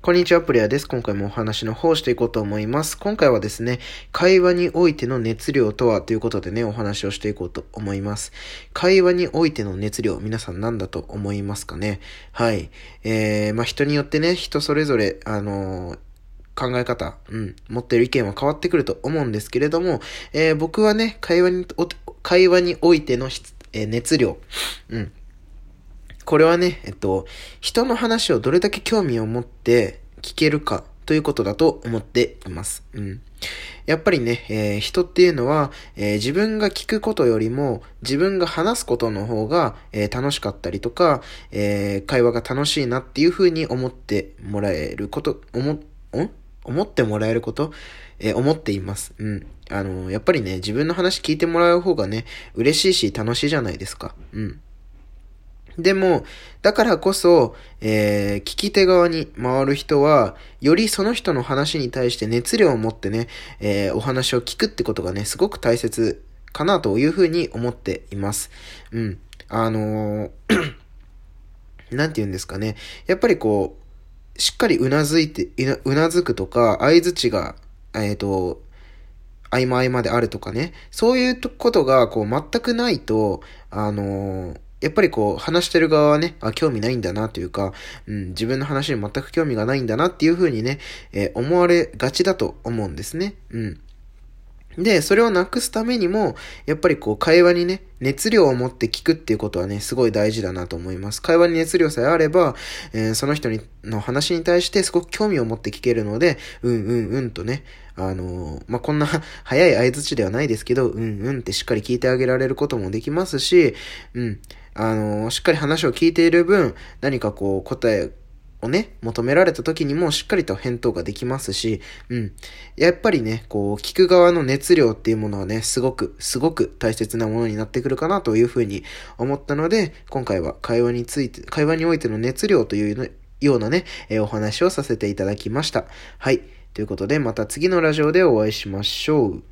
こんにちは、プレイヤーです。今回もお話の方をしていこうと思います。今回はですね、会話においての熱量とはということでね、お話をしていこうと思います。会話においての熱量、皆さん何だと思いますかね？はい。えー、まあ、人によってね、人それぞれ、あのー考え方、うん、持ってる意見は変わってくると思うんですけれども、えー、僕はね、会話に、会話においての、えー、熱量、うん、これはね、えっと、人の話をどれだけ興味を持って聞けるかということだと思っています。うん。やっぱりね、えー、人っていうのは、えー、自分が聞くことよりも自分が話すことの方が、えー、楽しかったりとか、え会話が楽しいなっていうふうに思ってもらえること、思、ん？思ってもらえること、え思っています。うん。あのやっぱりね、自分の話聞いてもらう方がね、嬉しいし楽しいじゃないですか。うん。でも、だからこそ、えー、聞き手側に回る人は、よりその人の話に対して熱量を持ってね、えー、お話を聞くってことがね、すごく大切かなというふうに思っています。うん。あのー なんて言うんですかね。やっぱりこう、しっかりうなずいて、うなずくとか、合図値が、えっ、ー、と、合間合間であるとかね。そういうことが、こう、全くないと、あのーやっぱりこう、話してる側はね、あ、興味ないんだなというか、うん、自分の話に全く興味がないんだなっていう風にね、えー、思われがちだと思うんですね。うん。で、それをなくすためにも、やっぱりこう、会話にね、熱量を持って聞くっていうことはね、すごい大事だなと思います。会話に熱量さえあれば、えー、その人にの話に対してすごく興味を持って聞けるので、うんうんうんとね、あのー、まあ、こんな 早い合図値ではないですけど、うんうんってしっかり聞いてあげられることもできますし、うん、あの、しっかり話を聞いている分、何かこう答えをね、求められた時にもしっかりと返答ができますし、うん。やっぱりね、こう、聞く側の熱量っていうものはね、すごく、すごく大切なものになってくるかなというふうに思ったので、今回は会話について、会話においての熱量というようなね、え、お話をさせていただきました。はい。ということで、また次のラジオでお会いしましょう。